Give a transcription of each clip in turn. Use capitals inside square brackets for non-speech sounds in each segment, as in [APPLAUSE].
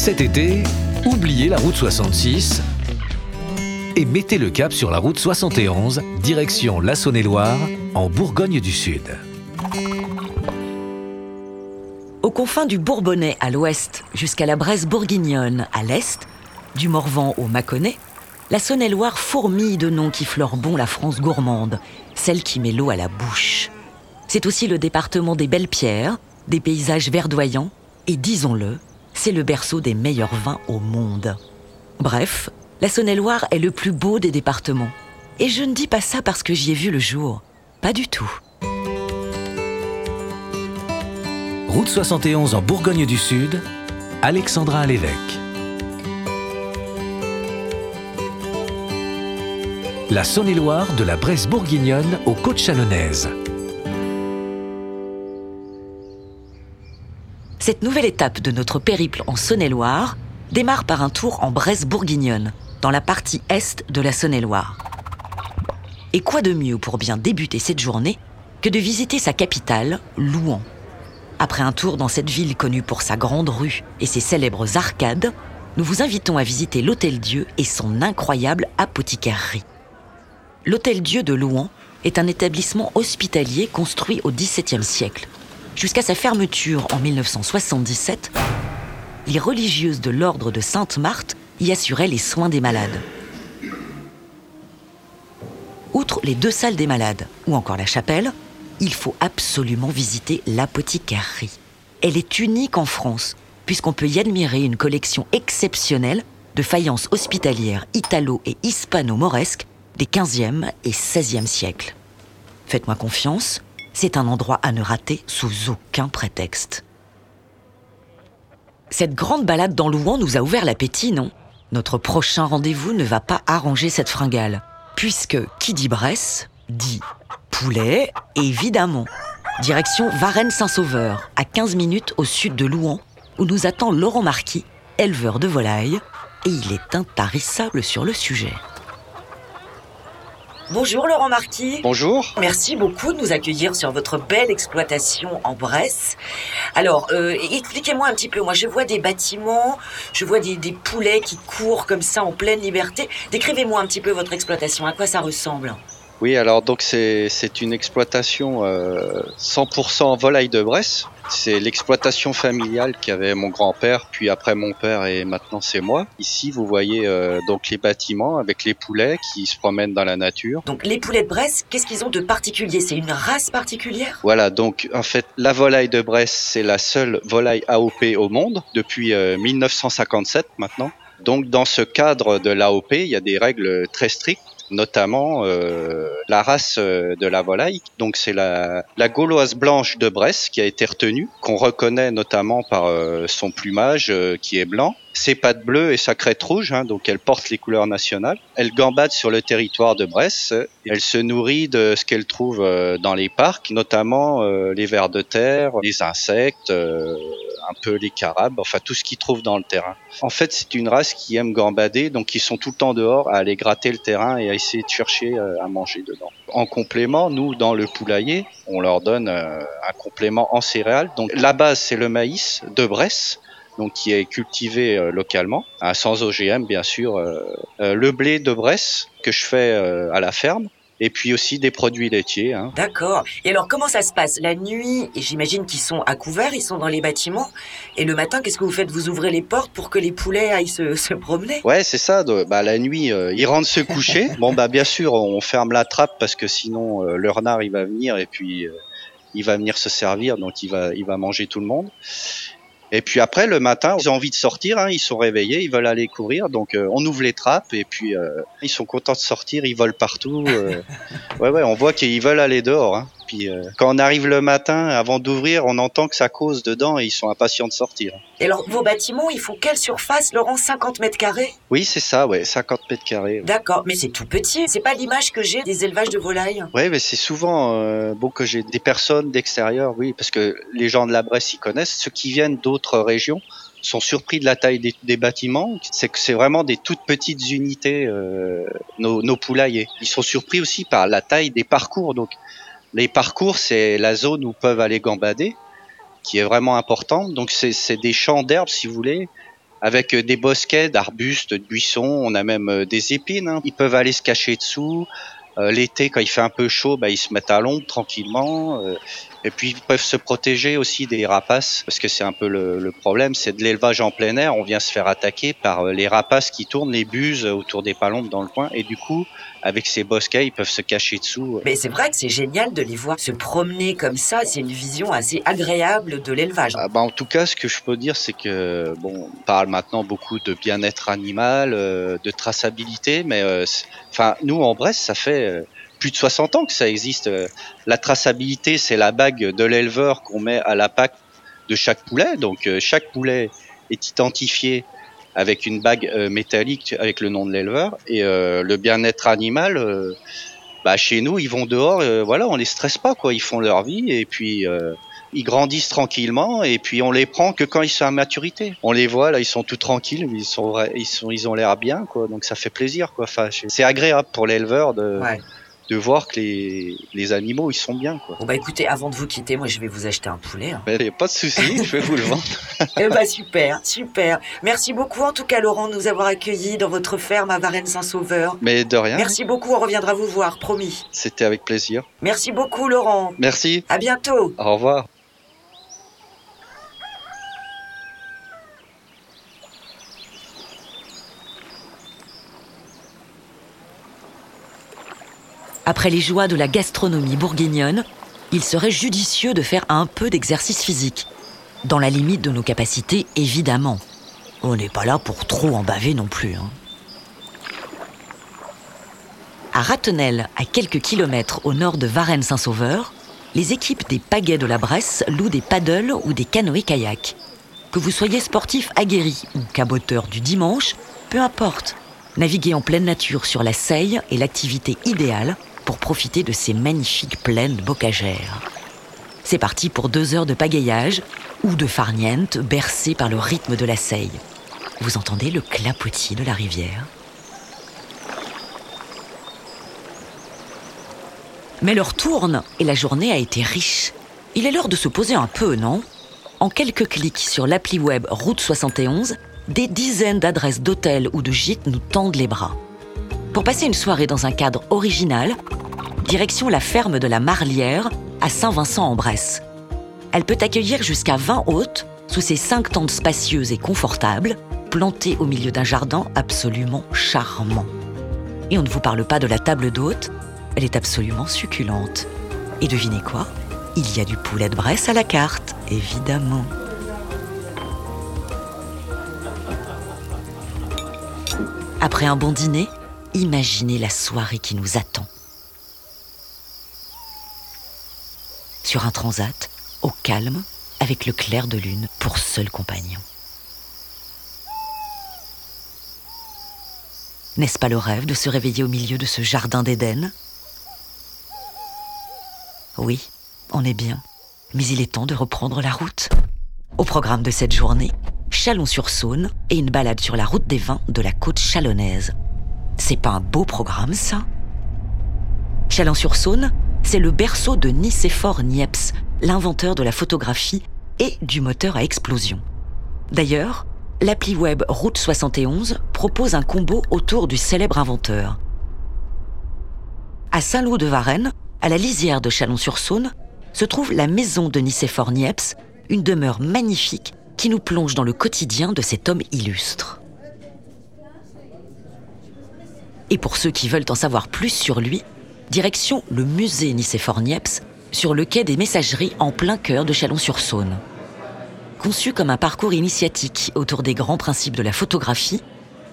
Cet été, oubliez la route 66 et mettez le cap sur la route 71, direction la Saône-et-Loire, en Bourgogne du Sud. Aux confins du Bourbonnais à l'ouest jusqu'à la Bresse bourguignonne à l'est, du Morvan au Mâconnais, la Saône-et-Loire fourmille de noms qui fleurent bon la France gourmande, celle qui met l'eau à la bouche. C'est aussi le département des belles pierres, des paysages verdoyants, et disons-le, c'est le berceau des meilleurs vins au monde. Bref, la Saône-et-Loire est le plus beau des départements. Et je ne dis pas ça parce que j'y ai vu le jour. Pas du tout. Route 71 en Bourgogne du Sud, Alexandra Lévesque. La Saône-et-Loire de la Bresse bourguignonne aux côtes chalonnaises. Cette nouvelle étape de notre périple en Saône-et-Loire démarre par un tour en Bresse bourguignonne, dans la partie est de la Saône-et-Loire. Et quoi de mieux pour bien débuter cette journée que de visiter sa capitale, Louan. Après un tour dans cette ville connue pour sa grande rue et ses célèbres arcades, nous vous invitons à visiter l'Hôtel Dieu et son incroyable apothicaire. L'Hôtel Dieu de Louan est un établissement hospitalier construit au XVIIe siècle Jusqu'à sa fermeture en 1977, les religieuses de l'ordre de Sainte-Marthe y assuraient les soins des malades. Outre les deux salles des malades ou encore la chapelle, il faut absolument visiter l'apothicairerie. Elle est unique en France, puisqu'on peut y admirer une collection exceptionnelle de faïences hospitalières italo- et hispano-mauresques des 15e et 16e siècles. Faites-moi confiance, c'est un endroit à ne rater sous aucun prétexte. Cette grande balade dans Louan nous a ouvert l'appétit, non? Notre prochain rendez-vous ne va pas arranger cette fringale, puisque qui dit Bresse dit poulet, évidemment. Direction Varennes-Saint-Sauveur, à 15 minutes au sud de Louan, où nous attend Laurent Marquis, éleveur de volailles, et il est intarissable sur le sujet. Bonjour Laurent Marquis. Bonjour. Merci beaucoup de nous accueillir sur votre belle exploitation en Bresse. Alors, euh, expliquez-moi un petit peu. Moi, je vois des bâtiments, je vois des, des poulets qui courent comme ça en pleine liberté. Décrivez-moi un petit peu votre exploitation. À quoi ça ressemble? Oui, alors donc c'est une exploitation euh, 100% volaille de Bresse. C'est l'exploitation familiale qu'avait mon grand-père, puis après mon père et maintenant c'est moi. Ici, vous voyez euh, donc les bâtiments avec les poulets qui se promènent dans la nature. Donc, les poulets de Bresse, qu'est-ce qu'ils ont de particulier? C'est une race particulière? Voilà, donc en fait, la volaille de Bresse, c'est la seule volaille AOP au monde depuis euh, 1957 maintenant. Donc dans ce cadre de l'AOP, il y a des règles très strictes notamment euh, la race euh, de la volaille. Donc c'est la, gauloise blanche de Bresse qui a été retenue, qu'on reconnaît notamment par euh, son plumage qui est blanc, ses pattes bleues et sa crête rouge, hein, donc elle porte les couleurs nationales. Elle gambade sur le territoire de Bresse. Elle se nourrit de ce qu'elle trouve euh, dans les parcs, notamment euh, les vers de terre, les insectes, euh, un peu les carabes, enfin tout ce qu'ils trouvent dans le terrain. En fait, c'est une race qui aime gambader, donc ils sont tout le temps dehors à aller gratter le terrain et à essayer de chercher à manger dedans. En complément, nous, dans le poulailler, on leur donne un complément en céréales. Donc la base, c'est le maïs de Bresse, donc qui est cultivé euh, localement, hein, sans OGM bien sûr. euh, euh, le blé de Bresse que je fais à la ferme, et puis aussi des produits laitiers. Hein. D'accord. Et alors, comment ça se passe? La nuit, j'imagine qu'ils sont à couvert, ils sont dans les bâtiments. Et le matin, qu'est-ce que vous faites? Vous ouvrez les portes pour que les poulets aillent se, se promener? Ouais, c'est ça. de- bah, la nuit, euh, ils rentrent se coucher. [LAUGHS] bon, bah bien sûr, on ferme la trappe parce que sinon euh, le renard il va venir et puis euh, il va venir se servir, donc il va il va manger tout le monde. Et puis après le matin, ils ont envie de sortir, hein, ils sont réveillés, ils veulent aller courir, donc euh, on ouvre les trappes et puis euh, ils sont contents de sortir, ils volent partout. euh. [LAUGHS] ouais, ouais, on voit qu'ils veulent aller dehors. Hein. Puis euh, quand on arrive le matin, avant d'ouvrir, on entend que ça cause dedans et ils sont impatients de sortir. Et alors, vos bâtiments, ils font quelle surface, Laurent? 50 mètres carrés? Oui, c'est ça, ouais, 50 mètres carrés. D'accord, mais c'est tout petit. C'est pas l'image que j'ai des élevages de volailles. Oui, mais c'est souvent euh, bon que j'ai des personnes d'extérieur, oui, parce que les gens de la Bresse y connaissent. Ceux qui viennent d'autres régions sont surpris de la taille des, des bâtiments. C'est que c'est vraiment des toutes petites unités, euh, nos, nos poulaillers. Ils sont surpris aussi par la taille des parcours. Donc, les parcours, c'est la zone où peuvent aller gambader, qui est vraiment importante. Donc, c'est des champs d'herbe, si vous voulez, avec des bosquets d'arbustes, de buissons, on a même des épines. hein. Ils peuvent aller se cacher dessous. Euh, L'été, quand il fait un peu chaud, bah, ils se mettent à l'ombre tranquillement. euh, et puis ils peuvent se protéger aussi des rapaces, parce que c'est un peu le, le problème, c'est de l'élevage en plein air. On vient se faire attaquer par euh, les rapaces qui tournent, les buses autour des palombes dans le coin. Et du coup, avec ces bosquets, ils peuvent se cacher dessous. Mais c'est vrai que c'est génial de les voir se promener comme ça. C'est une vision assez agréable de l'élevage. Ah bah, en tout cas, ce que je peux dire, c'est que bon, on parle maintenant beaucoup de bien-être animal, euh, de traçabilité, mais euh, enfin, nous en Brest, ça fait euh, plus de 60 ans que ça existe. Euh, La traçabilité, c'est la bague de l'éleveur qu'on met à la patte de chaque poulet. Donc, euh, chaque poulet est identifié avec une bague euh, métallique avec le nom de l'éleveur. Et le bien-être animal, bah, chez nous, ils vont dehors, voilà, on les stresse pas, quoi. Ils font leur vie et puis. ils grandissent tranquillement et puis on les prend que quand ils sont à maturité. On les voit là, ils sont tout tranquilles, ils sont ils sont ont l'air bien quoi, donc ça fait plaisir quoi. Enfin, c'est agréable pour l'éleveur de Ouais. De voir que les les animaux ils sont bien quoi. Bon bah écoutez, avant de vous quitter, moi je vais vous acheter un poulet. hein. Mais y a pas de souci, je vais vous le vendre. [LAUGHS] Eh bah super, super. Merci beaucoup en tout cas Laurent de nous avoir accueillis dans votre ferme à Varennes-Saint-Sauveur. Mais de rien, Merci beaucoup, on reviendra vous voir, promis. c'était avec plaisir. Merci beaucoup Laurent. Merci. À bientôt. Au revoir. Après les joies de la gastronomie bourguignonne, il serait judicieux de faire un peu d'exercice physique. Dans la limite de nos capacités, évidemment. On n'est pas là pour trop en baver non plus. hein. À Ratenel, à quelques kilomètres au nord de Varennes-Saint-Sauveur, les équipes des pagaies de la Bresse louent des paddles ou des canoës-kayaks. Que vous soyez sportif aguerri ou caboteur du dimanche, peu importe. Naviguer en pleine nature sur la Seille est l'activité idéale pour profiter de ces magnifiques plaines bocagères. C'est parti pour deux heures de pagayage ou de farniente bercée par le rythme de la Seille. Vous entendez le clapotis de la rivière Mais l'heure tourne et la journée a été riche. Il est l'heure de se poser un peu, non? En quelques clics sur l'appli web Route 71, des dizaines d'adresses d'hôtels ou de gîtes nous tendent les bras. Pour passer une soirée dans un cadre original, direction la ferme de la Marlière à Saint-Vincent-en-Bresse. Elle peut accueillir jusqu'à 20 hôtes sous ses cinq tentes spacieuses et confortables, plantées au milieu d'un jardin absolument charmant. Et on ne vous parle pas de la table d'hôtes, elle est absolument succulente. Et devinez quoi? Il y a du poulet de Bresse à la carte, évidemment. Après un bon dîner, imaginez la soirée qui nous attend. Sur un transat, au calme, avec le clair de lune pour seul compagnon. N'est-ce pas le rêve de se réveiller au milieu de ce jardin d'Éden? Oui, on est bien. Mais il est temps de reprendre la route. Au programme de cette journée, Chalon-sur-Saône et une balade sur la route des vins de la côte chalonnaise. C'est pas un beau programme, ça Chalon-sur-Saône, c'est le berceau de Nicéphore Niepce, l'inventeur de la photographie et du moteur à explosion. D'ailleurs, l'appli web Route 71 propose un combo autour du célèbre inventeur. À Saint-Loup de Varennes, à la lisière de Chalon-sur-Saône, se trouve la maison de Nicéphore Niepce, une demeure magnifique qui nous plonge dans le quotidien de cet homme illustre. Et pour ceux qui veulent en savoir plus sur lui, direction le musée Nicéphore Niepce, sur le quai des Messageries en plein cœur de Chalon-sur-Saône. Conçu comme un parcours initiatique autour des grands principes de la photographie,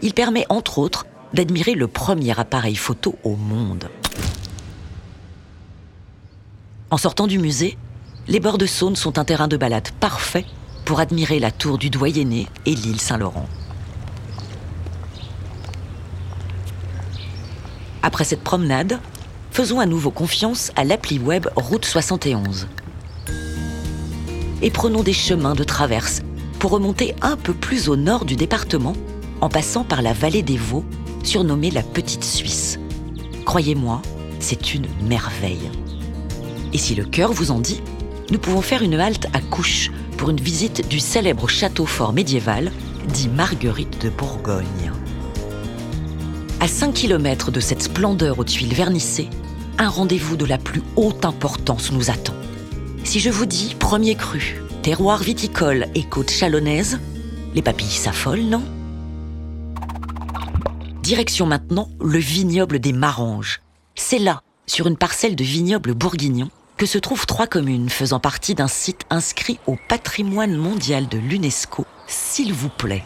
il permet entre autres d'admirer le premier appareil photo au monde. En sortant du musée, les bords de Saône sont un terrain de balade parfait pour admirer la tour du Doyenné et l'île Saint-Laurent. Après cette promenade, faisons à nouveau confiance à l'appli web Route 71. Et prenons des chemins de traverse pour remonter un peu plus au nord du département en passant par la vallée des Vaux, surnommée la Petite Suisse. Croyez-moi, c'est une merveille. Et si le cœur vous en dit, nous pouvons faire une halte à Couche pour une visite du célèbre château fort médiéval dit Marguerite de Bourgogne. À 5 km de cette splendeur aux tuiles vernissées, un rendez-vous de la plus haute importance nous attend. Si je vous dis premier cru, terroir viticole et côte chalonnaise, les papilles s'affolent, non? Direction maintenant le vignoble des Maranges. C'est là, sur une parcelle de vignoble bourguignon, que se trouvent trois communes faisant partie d'un site inscrit au patrimoine mondial de l'UNESCO. S'il vous plaît.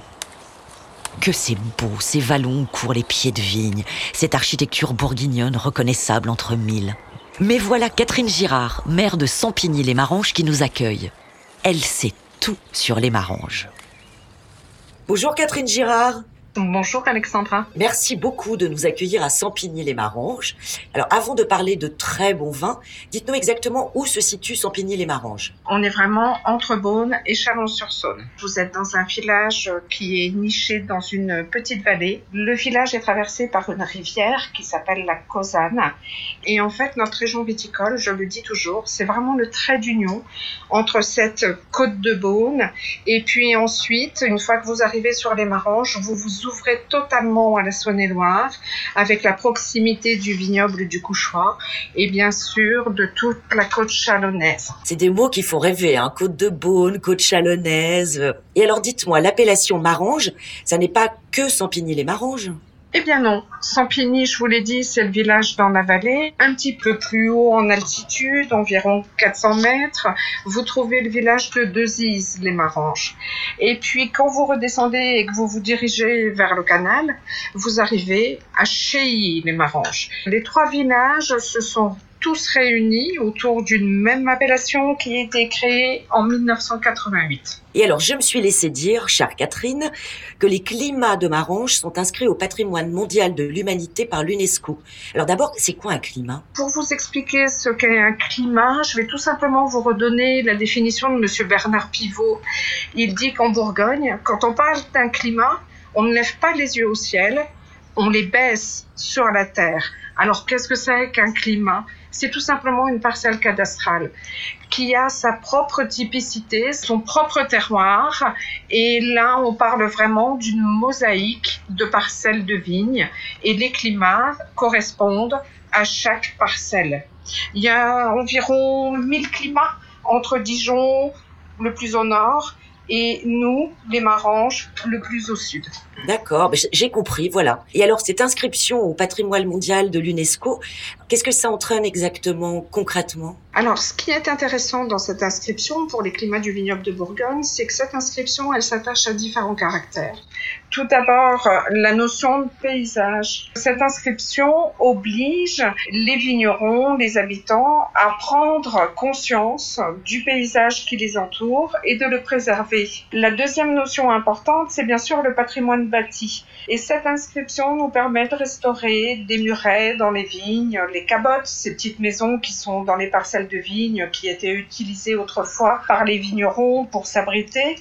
Que c'est beau, ces vallons où courent les pieds de vigne, cette architecture bourguignonne reconnaissable entre mille. Mais voilà Catherine Girard, maire de Sampigny-les-Maranges, qui nous accueille. Elle sait tout sur les Maranges. Bonjour Catherine Girard. Bonjour Alexandra. Merci beaucoup de nous accueillir à Sampigny-les-Maranges. Alors avant de parler de très bons vins, dites-nous exactement où se situe Sampigny-les-Maranges. On est vraiment entre Beaune et Chalon-sur-Saône. Vous êtes dans un village qui est niché dans une petite vallée. Le village est traversé par une rivière qui s'appelle la Causanne. Et en fait, notre région viticole, je le dis toujours, c'est vraiment le trait d'union entre cette côte de Beaune et puis ensuite, une fois que vous arrivez sur les Maranges, vous vous ouvrez totalement à la Saône-et-Loire, avec la proximité du vignoble du Couchoir et bien sûr de toute la côte chalonnaise. C'est des mots qui font rêver, hein côte de Beaune, côte chalonnaise. Et alors dites-moi, l'appellation Marange, ça n'est pas que Sampigny-les-Maranges? Eh bien non, Sampigny, je vous l'ai dit, c'est le village dans la vallée, un petit peu plus haut en altitude, environ 400 mètres. Vous trouvez le village de Dezise, les Maranges. Et puis quand vous redescendez et que vous vous dirigez vers le canal, vous arrivez à Cheilly, les Maranges. Les trois villages se sont tous réunis autour d'une même appellation qui a été créée en 1988. Et alors, je me suis laissé dire, chère Catherine, que les climats de Marange sont inscrits au patrimoine mondial de l'humanité par l'UNESCO. Alors d'abord, c'est quoi un climat? Pour vous expliquer ce qu'est un climat, je vais tout simplement vous redonner la définition de M. Bernard Pivot. Il dit qu'en Bourgogne, quand on parle d'un climat, on ne lève pas les yeux au ciel, on les baisse sur la terre. Alors qu'est-ce que c'est qu'un climat? C'est tout simplement une parcelle cadastrale qui a sa propre typicité, son propre terroir. Et là, on parle vraiment d'une mosaïque de parcelles de vignes et les climats correspondent à chaque parcelle. Il y a environ 1000 climats entre Dijon, le plus au nord, et nous, les Maranges, le plus au sud. D'accord, j'ai compris, voilà. Et alors, cette inscription au patrimoine mondial de l'UNESCO, qu'est-ce que ça entraîne exactement, concrètement? Alors, ce qui est intéressant dans cette inscription pour les climats du vignoble de Bourgogne, c'est que cette inscription, elle s'attache à différents caractères. Tout d'abord, la notion de paysage. Cette inscription oblige les vignerons, les habitants, à prendre conscience du paysage qui les entoure et de le préserver. La deuxième notion importante, c'est bien sûr le patrimoine bâti. Et cette inscription nous permet de restaurer des murets dans les vignes, les cabottes, ces petites maisons qui sont dans les parcelles de vignes qui étaient utilisées autrefois par les vignerons pour s'abriter.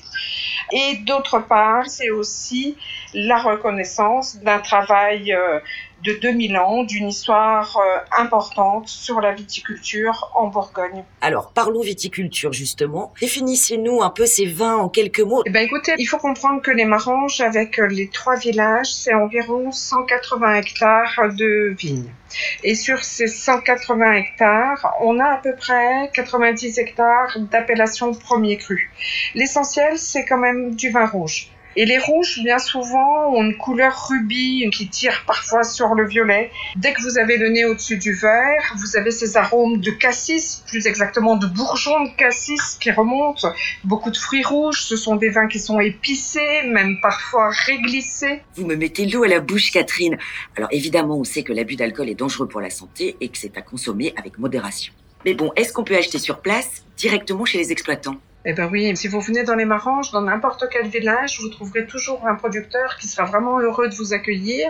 Et d'autre part, c'est aussi la reconnaissance d'un travail euh, de 2000 ans, d'une histoire euh, importante sur la viticulture en Bourgogne. Alors, parlons viticulture justement. Définissez-nous un peu ces vins en quelques mots. Eh ben, écoutez, il faut comprendre que les Maranges, avec euh, les trois villages, c'est environ 180 hectares de vignes. Et sur ces 180 hectares, on a à peu près 90 hectares d'appellation premier cru. L'essentiel, c'est quand même du vin rouge. Et les rouges, bien souvent, ont une couleur rubis qui tire parfois sur le violet. Dès que vous avez le nez au-dessus du verre, vous avez ces arômes de cassis, plus exactement de bourgeons de cassis qui remontent. Beaucoup de fruits rouges, ce sont des vins qui sont épicés, même parfois réglissés. Vous me mettez l'eau à la bouche, Catherine. Alors évidemment, on sait que l'abus d'alcool est dangereux pour la santé et que c'est à consommer avec modération. Mais bon, est-ce qu'on peut acheter sur place, directement chez les exploitants? Eh ben oui, si vous venez dans les Maranges, dans n'importe quel village, vous trouverez toujours un producteur qui sera vraiment heureux de vous accueillir,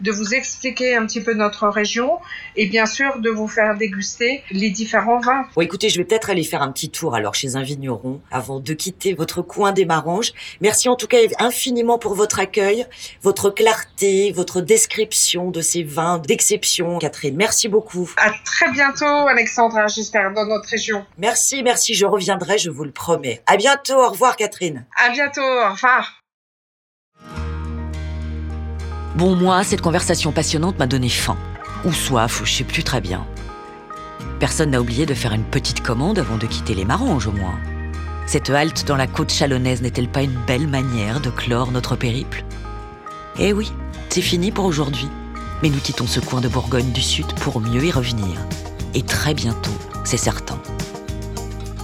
de vous expliquer un petit peu notre région et bien sûr de vous faire déguster les différents vins. Bon, écoutez, je vais peut-être aller faire un petit tour alors chez un vigneron avant de quitter votre coin des Maranges. Merci en tout cas infiniment pour votre accueil, votre clarté, votre description de ces vins d'exception, Catherine. Merci beaucoup. À très bientôt, Alexandra, j'espère, dans notre région. Merci, merci, je reviendrai, je vous le promets. À bientôt. Au revoir, Catherine. À bientôt. Au revoir. Bon, moi, cette conversation passionnante m'a donné faim. Ou soif, ou je sais plus très bien. Personne n'a oublié de faire une petite commande avant de quitter les Maranges, au moins. Cette halte dans la côte chalonnaise n'est-elle pas une belle manière de clore notre périple? Eh oui, c'est fini pour aujourd'hui. Mais nous quittons ce coin de Bourgogne du Sud pour mieux y revenir. Et très bientôt, c'est certain.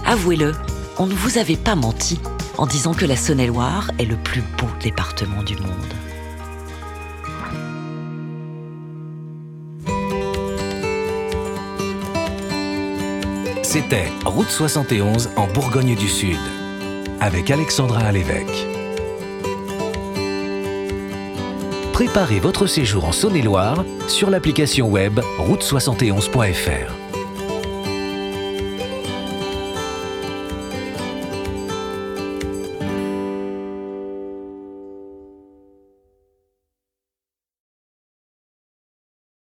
Avouez-le, on ne vous avait pas menti en disant que la Saône-et-Loire est le plus beau département du monde. C'était Route 71 en Bourgogne du Sud, avec Alexandra à l'évêque. Préparez votre séjour en Saône-et-Loire sur l'application web route71.fr.